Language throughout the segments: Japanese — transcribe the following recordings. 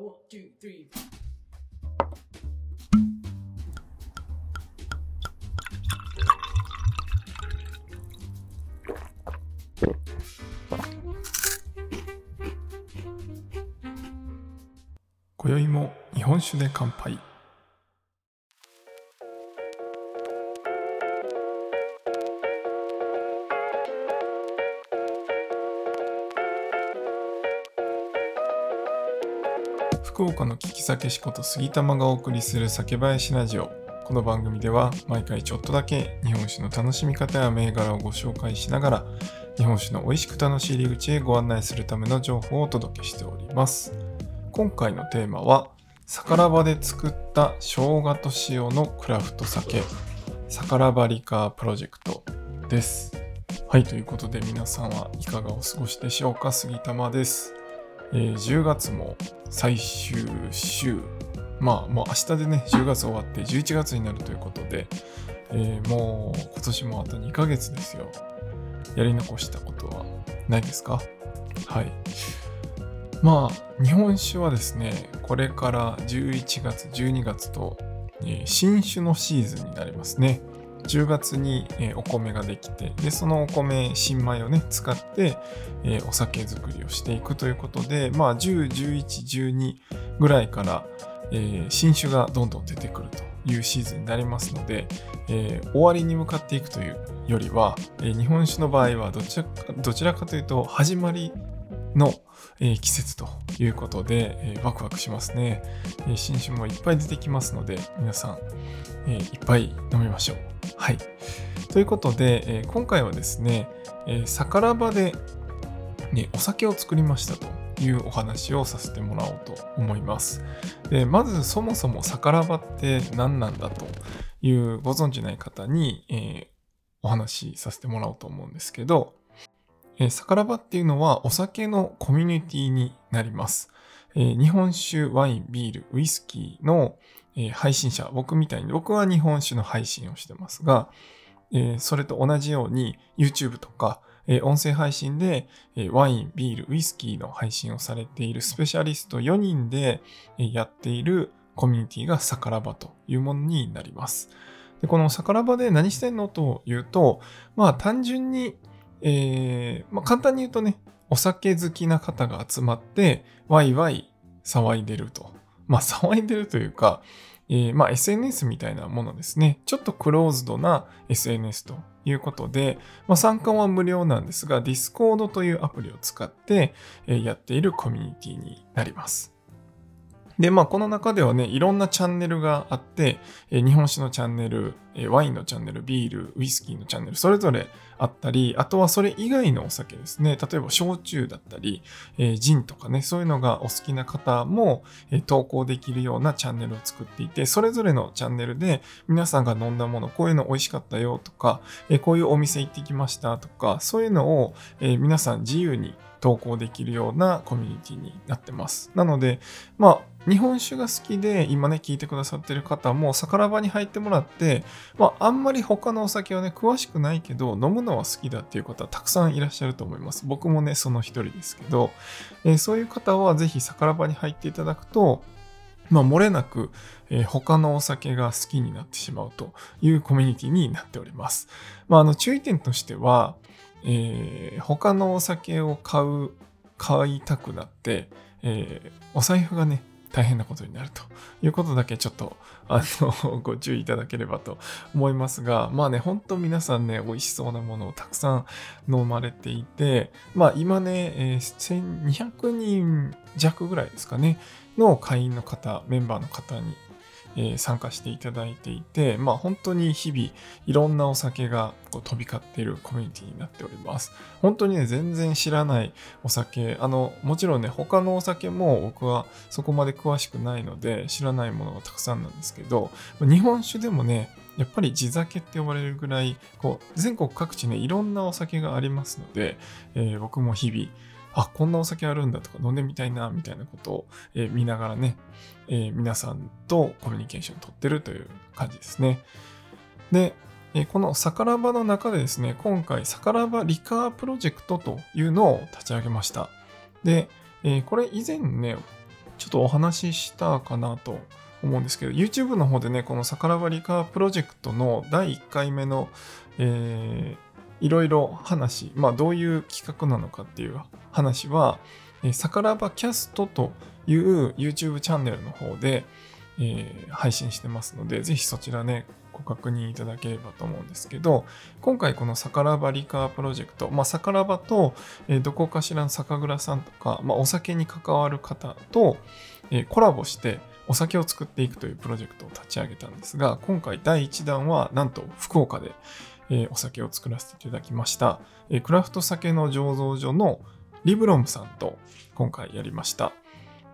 one, two, three. 今宵も日本酒で乾杯福岡の聞き酒師こと杉玉がお送りする酒林ラジオ。この番組では毎回ちょっとだけ日本酒の楽しみ方や銘柄をご紹介しながら日本酒の美味しく楽しい入り口へご案内するための情報をお届けしております。今回のテーマはサラバで作った生姜と塩のクラフト酒サラバリカープロジェクトです。はいということで皆さんはいかがお過ごしでしょうか？杉玉です、えー。10月も最終週。まあもう明日でね10月終わって11月になるということで、えーもう今年もあと2ヶ月ですよ。やり残したことはないですか？はい。まあ日本酒はですねこれから11月12月と、えー新酒のシーズンになりますね。10月に、えお米ができてでそのお米新米をね使って、えお酒作りをしていくということでまあ101112ぐらいから、え新酒がどんどん出てくるというシーズンになりますので、え終わりに向かっていくというよりは、え日本酒の場合はどちらかどちらかというと始まりの、えー季節ということで、えーワクワクしますね、えー新酒もいっぱい出てきますので皆さん、えーいっぱい飲みましょう。はい。ということで、えー今回はですね、えー、サカラバで、ね、お酒を作りましたというお話をさせてもらおうと思います。でまずそもそもサカラバって何なんだというご存知ない方に、えーお話しさせてもらおうと思うんですけど、えーサカラバっていうのはお酒のコミュニティになります。え日本酒、ワイン、ビール、ウイスキーの、え配信者、僕みたいに、僕は日本酒の配信をしてますが、えそれと同じように YouTube とか、え音声配信で、えワイン、ビール、ウイスキーの配信をされているスペシャリスト4人で、えやっているコミュニティがサカラバというものになります。でこのサカラバで何してんのというと、まあ単純に、えーまあ、簡単に言うとね、お酒好きな方が集まって、ワイワイ騒いでると。まあ騒いでるというか、えーまあ SNS みたいなものですね。ちょっとクローズドな SNS ということで、まあ、参加は無料なんですが、Discord というアプリを使って、えーやっているコミュニティになります。で、まあ、この中ではね、いろんなチャンネルがあって、えー日本酒のチャンネル、えーワインのチャンネル、ビール、ウイスキーのチャンネル、それぞれあったり、あとはそれ以外のお酒ですね。例えば、焼酎だったり、えージンとかね、そういうのがお好きな方も、えー投稿できるようなチャンネルを作っていて、それぞれのチャンネルで皆さんが飲んだもの、こういうの美味しかったよとか、えーこういうお店行ってきましたとか、そういうのを、えー皆さん自由に投稿できるようなコミュニティになってます。なので、まあ、日本酒が好きで今ね聞いてくださってる方もサカラバに入ってもらって、まあ、あんまり他のお酒はね詳しくないけど飲むのは好きだっていう方はたくさんいらっしゃると思います僕もねその一人ですけど、えーそういう方はぜひサカラバに入っていただくとまあ、漏れなく、えー他のお酒が好きになってしまうというコミュニティになっております。まあ、あの注意点としては、えー他のお酒を買う、買いたくなって、えーお財布がね、大変なことになるということだけちょっとあのご注意いただければと思いますがまあね本当皆さんね美味しそうなものをたくさん飲まれていてまあ今ね、え1200人弱ぐらいですかねの会員の方メンバーの方に、えー参加していただいていてまあ本当に日々いろんなお酒がこう飛び交っているコミュニティになっております。本当にね全然知らないお酒。あのもちろんね他のお酒も僕はそこまで詳しくないので知らないものがたくさんなんですけど日本酒でもねやっぱり地酒って呼ばれるぐらいこう全国各地ねいろんなお酒がありますので、えー僕も日々あこんなお酒あるんだとか飲んでみたいなみたいなことを、えー見ながらね、えー皆さんとコミュニケーションを取ってるという感じですねでえーこのサカラバの中でですね、今回サカラバリカープロジェクトというのを立ち上げました。で、えーこれ以前ね、ちょっとお話ししたかなと思うんですけど、YouTube の方でね、このサカラバリカープロジェクトの第1回目の、えー、いろいろ話、まあどういう企画なのかっていう話は、えー、サカラバキャストという YouTube チャンネルの方で、えー、配信してますので、ぜひそちらね、ご確認いただければと思うんですけど、今回このサカラバリカープロジェクト、まあ、サカラバと、えー、どこかしらの酒蔵さんとか、まあ、お酒に関わる方と、えー、コラボしてお酒を作っていくというプロジェクトを立ち上げたんですが、今回第1弾はなんと福岡で、えー、お酒を作らせていただきました、えクラフト酒の醸造所のリブロムさんと今回やりました。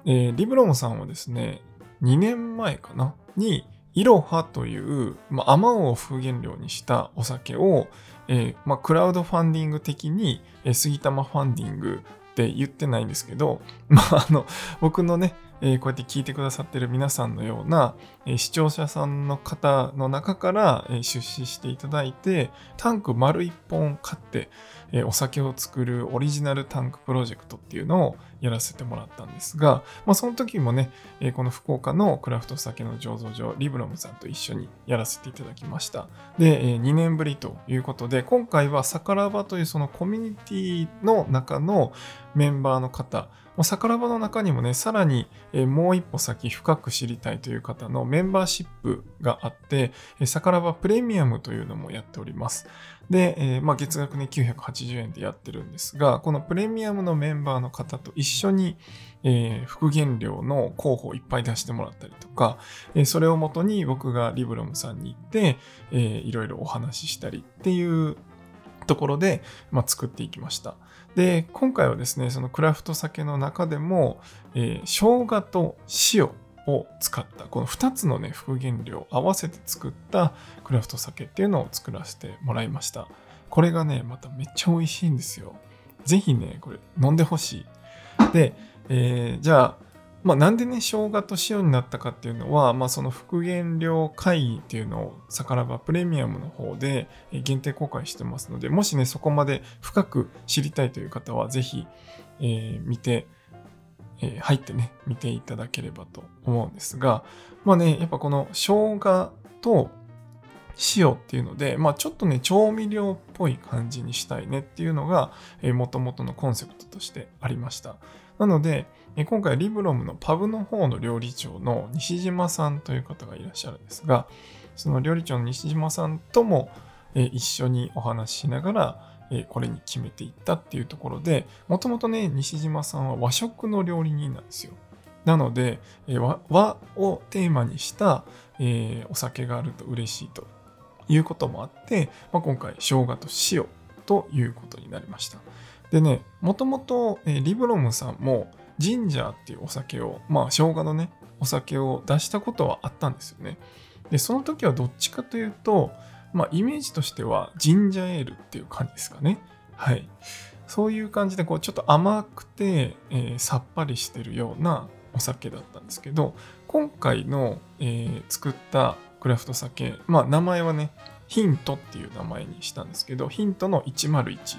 えリブロムさんはですね、2年前かな？に、イロハという、まあ、アマオを風原料にしたお酒を、えー、まあ、クラウドファンディング的に、えー、杉玉ファンディングって言ってないんですけど、まあ、あの、僕のね、え、こうやって聞いてくださってる皆さんのような、え、視聴者さんの方の中から、え、出資していただいて、タンク丸1本買って、えお酒を作るオリジナルタンクプロジェクトっていうのをやらせてもらったんですが、まあ、その時もね、えこの福岡のクラフト酒の醸造所、リブロムさんと一緒にやらせていただきました。で、え2年ぶりということで、今回はサカラバというそのコミュニティの中のメンバーの方、サカラバの中にもね、さらにもう一歩先深く知りたいという方のメンバーシップがあって、サカラバプレミアムというのもやっております。で、えー、まあ、月額ね、980円でやってるんですが、このプレミアムのメンバーの方と一緒に、えー、復元料の候補をいっぱい出してもらったりとか、えー、それをもとに僕がリブロムさんに行って、えー、いろいろお話ししたりっていうところで、まあ、作っていきました。で、今回はですね、そのクラフト酒の中でも、えー、生姜と塩を使った、この2つのね、復元料を合わせて作ったクラフト酒っていうのを作らせてもらいました。これがね、まためっちゃ美味しいんですよ。ぜひね、これ飲んでほしい。で、えー、じゃあ、まあ、なんでね、生姜と塩になったかっていうのは、まあ、その復元料会議っていうのを、サカラバプレミアムの方で限定公開してますので、もしね、そこまで深く知りたいという方は、ぜひ、えー、見て、え、入ってね、見ていただければと思うんですが、まあね、やっぱこの生姜と塩っていうので、まあちょっとね、調味料っぽい感じにしたいねっていうのが、えー、元々のコンセプトとしてありました。なので、え今回リブロムのパブの方の料理長の西島さんという方がいらっしゃるんですが、その料理長の西島さんともえ一緒にお話ししながら、これに決めていったっていうところで、もともとね、西島さんは和食の料理人なんですよ。なので、和をテーマにした、えお酒があると嬉しいということもあって、まあ、今回、生姜と塩ということになりました。でね、もともと、えリブロムさんもジンジャーっていうお酒を、まあ生姜のね、お酒を出したことはあったんですよね。で、その時はどっちかというと、まあイメージとしてはジンジャーエールっていう感じですかね。はい。そういう感じで、こうちょっと甘くて、えー、さっぱりしてるようなお酒だったんですけど、今回の、えー、作ったクラフト酒、まあ名前はね、ヒントっていう名前にしたんですけど、ヒントの101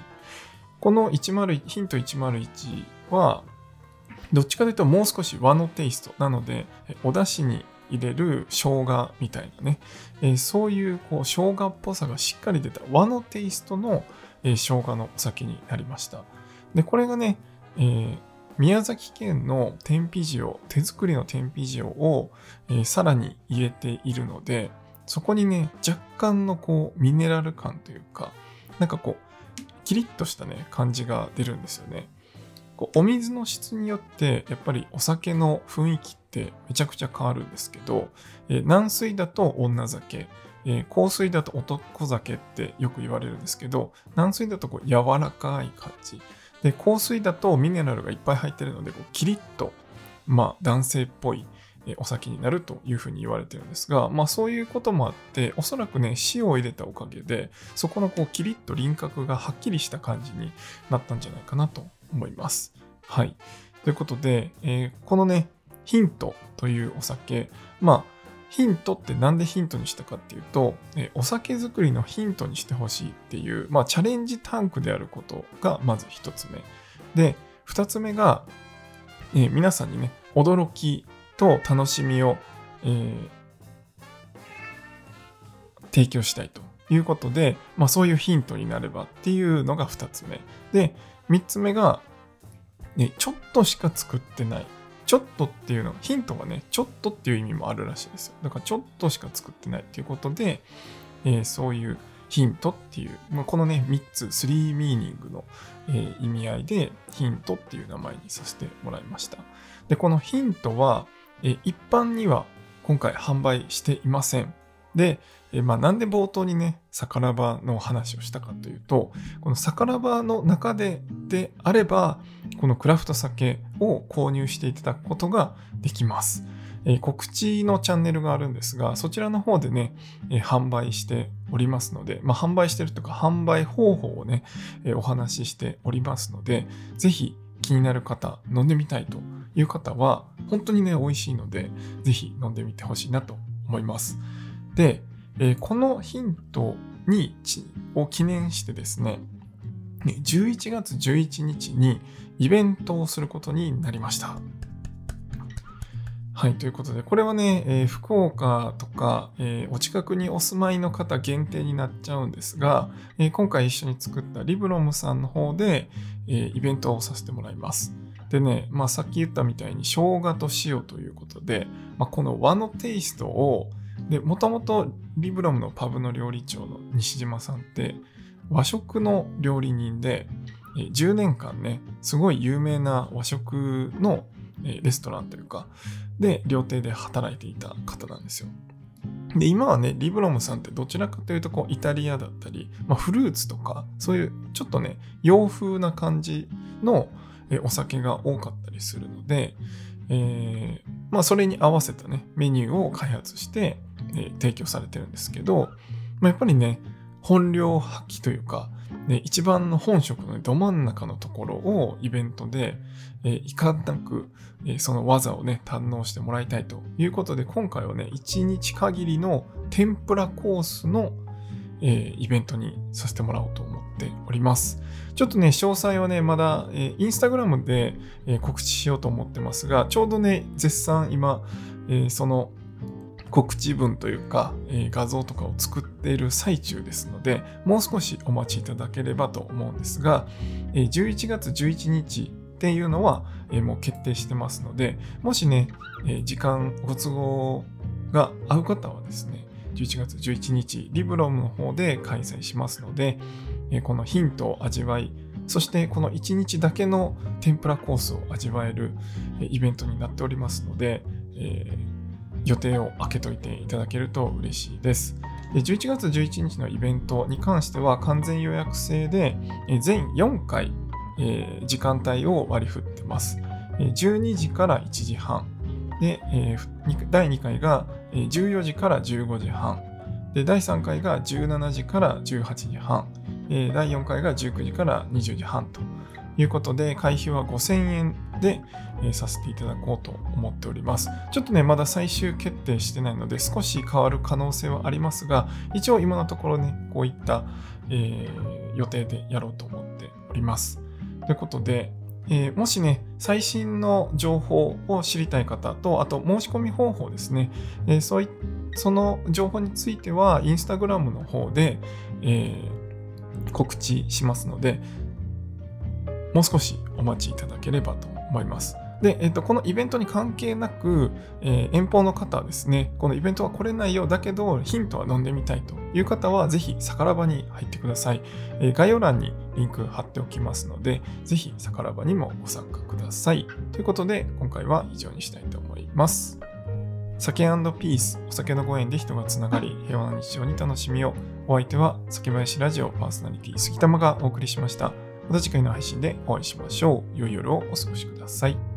この101ヒント101は、どっちかというともう少し和のテイストなので、お出汁に入れる生姜みたいなね、えー、そういうこう生姜っぽさがしっかり出た和のテイストの、えー、生姜のお酒になりました。で、これがね、えー、宮崎県の天日塩、手作りの天日塩を、えー、さらに入れているので、そこにね、若干のこうミネラル感というか、なんかこう、キリッとしたね、感じが出るんですよね。お水の質によってやっぱりお酒の雰囲気ってめちゃくちゃ変わるんですけど、軟水だと女酒、えー、香水だと男酒ってよく言われるんですけど軟水だとこう柔らかい感じ。で香水だとミネラルがいっぱい入ってるのでこうキリッとまあ男性っぽいお酒になるというふうに言われてるんですが、まあそういうこともあって、おそらくね、塩を入れたおかげで、そこのこうキリッと輪郭がはっきりした感じになったんじゃないかなと思います。はい。ということで、えー、このね、ヒントというお酒、まあ、ヒントってなんでヒントにしたかっていうと、えお酒作りのヒントにしてほしいっていう、まあ、チャレンジタンクであることがまず一つ目。で、二つ目が、えー、皆さんにね、驚きと楽しみを、えー、提供したいということで、まあ、そういうヒントになればっていうのが2つ目。で、3つ目が、ね、ちょっとしか作ってない。ちょっとっていうの、ヒントがね、ちょっとっていう意味もあるらしいですよ。だからちょっとしか作ってないっていうことで、えー、そういうヒントっていう、まあ、このね、3つ、3ミーニングの、えー、意味合いでヒントっていう名前にさせてもらいました。で、このヒントは、え、一般には今回販売していません。で、えまあ、なんで冒頭にね、サカラバの話をしたかというと、このサカラバの中でであれば、このクラフト酒を購入していただくことができます。え告知のチャンネルがあるんですが、そちらの方でね、え販売しておりますので、まあ、販売してるとか販売方法をね、えお話ししておりますので、ぜひ気になる方、飲んでみたいという方は、本当にね、美味しいので、是非飲んでみてほしいなと思います。で、えー、このヒントにを記念してですね、11月11日にイベントをすることになりました。はい、ということで、これはね、えー、福岡とか、えー、お近くにお住まいの方限定になっちゃうんですが、えー、今回一緒に作ったリブロムさんの方で、えイベントをさせてもらいます。でね、まあ、さっき言ったみたいに生姜と塩ということで、まあ、この和のテイストを、もともとリブロムのパブの料理長の西島さんって和食の料理人で、10年間ね、すごい有名な和食のレストランというか、で、料亭で働いていた方なんですよ。で、今はね、リブロムさんってどちらかというと、こう、イタリアだったり、まあ、フルーツとか、そういうちょっとね、洋風な感じのお酒が多かったりするので、えー、まあ、それに合わせたね、メニューを開発して、えー、提供されてるんですけど、まあ、やっぱりね、本領発揮というか、ね、一番の本職の、ど真ん中のところをイベントで、えー、いかんなく、えー、その技をね、堪能してもらいたいということで、今回はね、1日限りの天ぷらコースの、えー、イベントにさせてもらおうと思っております。ちょっとね、詳細はね、まだ、えー、インスタグラムで、えー、告知しようと思ってますが、ちょうどね、絶賛今、えー、その告知文というか、え、画像とかを作っている最中ですので、もう少しお待ちいただければと思うんですが、えー、11月11日っていうのは、え、もう決定してますので、もしね、え時間、ご都合が合う方はですね、11月11日、リブロムの方で開催しますので、このヒントを味わい、そしてこの1日だけの天ぷらコースを味わえるイベントになっておりますので、えー、予定を空けといていただけると嬉しいです。11月11日のイベントに関しては完全予約制で全4回、時間帯を割り振ってます。12時から1時半。で、第2回が14時から15時半。で、第3回が17時から18時半。第4回が19時から20時半とということで、会費は5000円で、えー、させていただこうと思っております。ちょっとね、まだ最終決定してないので、少し変わる可能性はありますが、一応今のところね、こういった、えー、予定でやろうと思っております。ということで、えー、もしね、最新の情報を知りたい方と、あと申し込み方法ですね、えー、そういその情報については、インスタグラムの方で、えー告知しますので、もう少しお待ちいただければと思います。で、えっと、このイベントに関係なく、えー、遠方の方ですね、このイベントは来れないようだけど、ヒントは飲んでみたいという方は、ぜひ、さからばに入ってください。えー、概要欄にリンク貼っておきますので、ぜひ、さからばにもご参加ください。ということで、今回は以上にしたいと思います。酒ピース、お酒のご縁で人がつながり、平和な日常に楽しみを。お相手は、酒林ラジオパーソナリティ杉玉がお送りしました。また次回の配信でお会いしましょう。良い夜をお過ごしください。